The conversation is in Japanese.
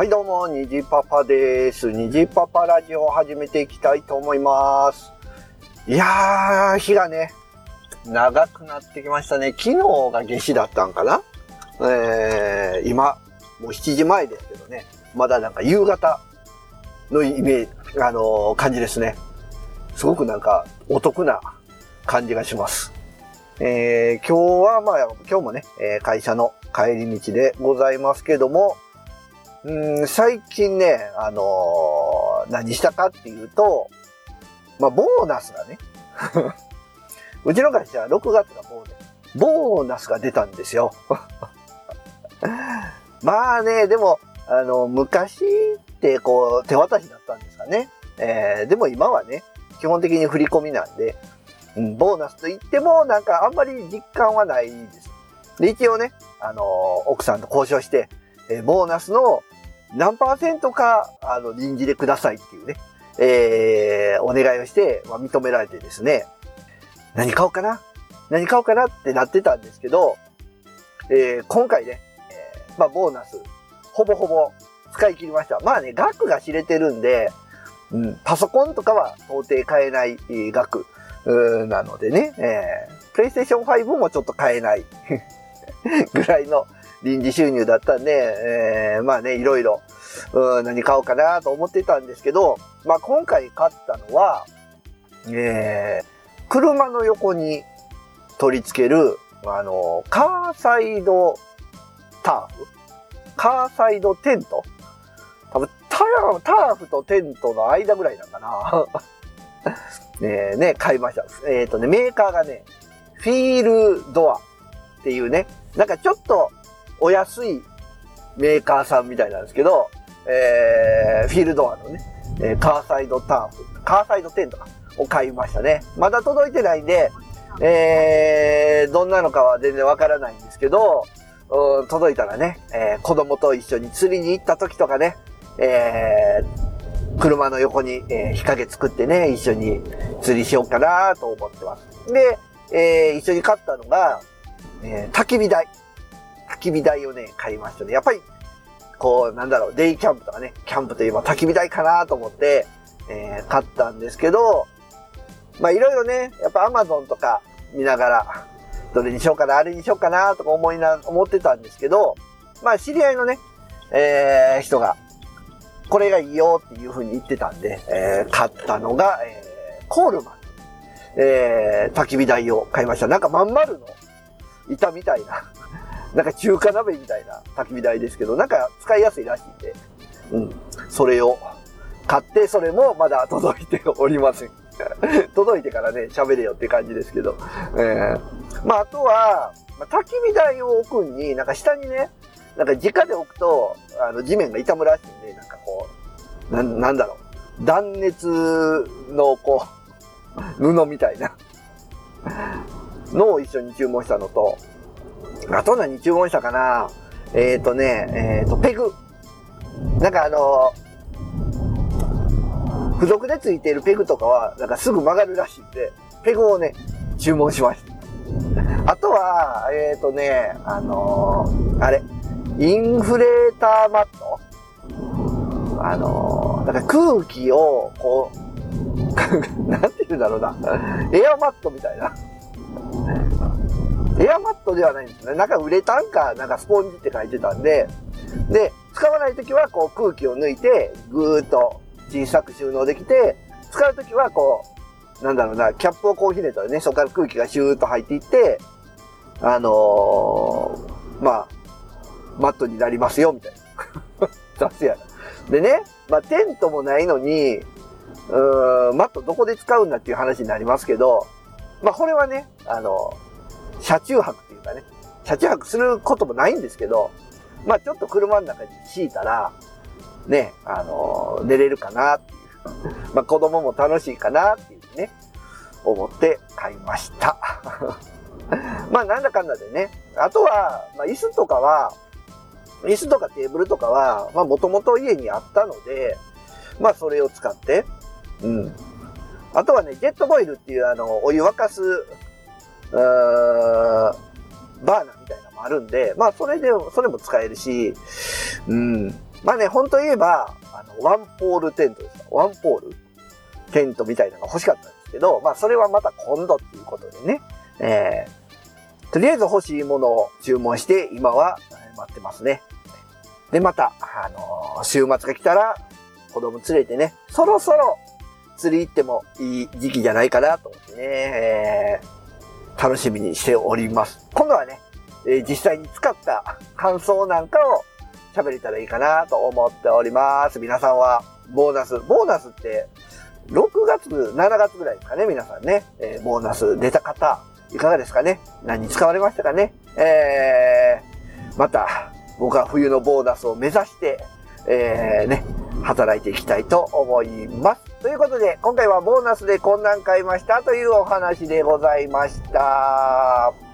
はいどうも、にじパパです。にじパパラジオを始めていきたいと思います。いやー、日がね、長くなってきましたね。昨日が夏至だったんかな？えー、今、もう7時前ですけどね、まだなんか夕方のイメージ、あのー、感じですね。すごくなんかお得な感じがします。えー、今日はまあ、今日もね、会社の帰り道でございますけども、うん、最近ね、あのー、何したかっていうと、まあ、ボーナスがね、うちの会社は6月がボーナス、ボーナスが出たんですよ。まあね、でも、あの、昔ってこう、手渡しだったんですかね。えー、でも今はね、基本的に振り込みなんで、うん、ボーナスと言っても、なんかあんまり実感はないです。で、一応ね、あのー、奥さんと交渉して、えー、ボーナスの何パーセントか、あの、臨時でくださいっていうね、えー、お願いをして、まあ、認められてですね、何買おうかな？何買おうかなってなってたんですけど、えー、今回ね、えー、まあ、ボーナス、ほぼほぼ使い切りました。まあね、額が知れてるんで、うん、パソコンとかは到底買えない額なのでね、えー、プレイステーション5もちょっと買えない ぐらいの臨時収入だったんで、えー、まあね、いろいろ、うん、何買おうかなと思ってたんですけど、まあ今回買ったのは、えー、車の横に取り付ける、あの、カーサイドターフ？カーサイドテント？多分ター、ターフとテントの間ぐらいなんかな。ねね、買いました。えっ、ー、とね、メーカーがね、フィールドアっていうね、なんかちょっとお安いメーカーさんみたいなんですけど、えー、フィールドアのね、えカーサイドターフ、カーサイドテントを買いましたね。まだ届いてないんで、えー、どんなのかは全然わからないんですけど、うん、届いたらね、えー、子供と一緒に釣りに行った時とかね、えー、車の横に、えー、日陰作ってね、一緒に釣りしようかなと思ってます。で、えー、一緒に買ったのが、えー、焚き火台。焚き火台をね、買いましたね。やっぱり、こう、なんだろう、デイキャンプとかね、キャンプといえば焚き火台かなと思って、えー、買ったんですけど、まあいろいろね、やっぱアマゾンとか見ながら、どれにしようかな、あれにしようかな、とか思いな、思ってたんですけど、まあ知り合いのね、えー、人が、これがいいよっていう風に言ってたんで、えー、買ったのが、えー、コールマン。えー、焚き火台を買いました。なんかまん丸の板みたいななんか中華鍋みたいな焚き火台ですけど、なんか使いやすいらしいんで、うん。それを買って、それもまだ届いておりません。届いてからね、喋れよって感じですけど。えー、まあ、あとは、焚き火台を置くに、なんか下にね、なんか直で置くと、あの、地面が傷むらしいんで、なんかこう、な、なんだろう。断熱の、こう、布みたいなのを一緒に注文したのと、あと何注文したかなえっ、ー、とね、えっ、ー、と、ペグ。なんかあの付属で付いてるペグとかは、なんかすぐ曲がるらしいんで、ペグをね、注文しました。あとは、えっ、ー、とね、あの、あれ、インフレーターマットあのー、なんか空気を、こう、なんて言うんだろうな、エアマットみたいな。エアマットではないんですね。なんかウレタンか、なんかスポンジって書いてたんで、で、使わないときはこう空気を抜いて、ぐーっと小さく収納できて、使うときはこう、なんだろうな、キャップをこうひねったらね、そこから空気がシューッと入っていって、あのー、まあ、マットになりますよ、みたいな。雑やな。でね、まあ、テントもないのに、うーん、マットどこで使うんだっていう話になりますけど、まあ、これはね、あの車中泊っていうかね、車中泊することもないんですけど、まあちょっと車の中に敷いたら、ね、あの、寝れるかなっていう。まあ子供も楽しいかなっていうね、思って買いました。まあなんだかんだでね。あとは、まあ椅子とかは、椅子とかテーブルとかは、まあもともと家にあったので、まあそれを使って、うん。あとはね、ジェットボイルっていうあの、お湯沸かすーバーナーみたいなのもあるんで、まあそれで、それも使えるし、うん。まあね、本当言えば、あの、ワンポールテントですワンポールテントみたいなのが欲しかったんですけど、まあそれはまた今度っていうことでね、えー、とりあえず欲しいものを注文して、今は待ってますね。で、また、あのー、週末が来たら、子供連れてね、そろそろ釣り行ってもいい時期じゃないかなと思ってね、えー、楽しみにしております。今度はね、えー、実際に使った感想なんかを喋れたらいいかなと思っております。皆さんは、ボーナス、ボーナスって、6月、7月ぐらいですかね、皆さんね。えー、ボーナス出た方、いかがですかね？何に使われましたかね？えー、また、僕は冬のボーナスを目指して、えー、ね、働いていきたいと思います。ということで、今回はボーナスでこんなん買いましたというお話でございました。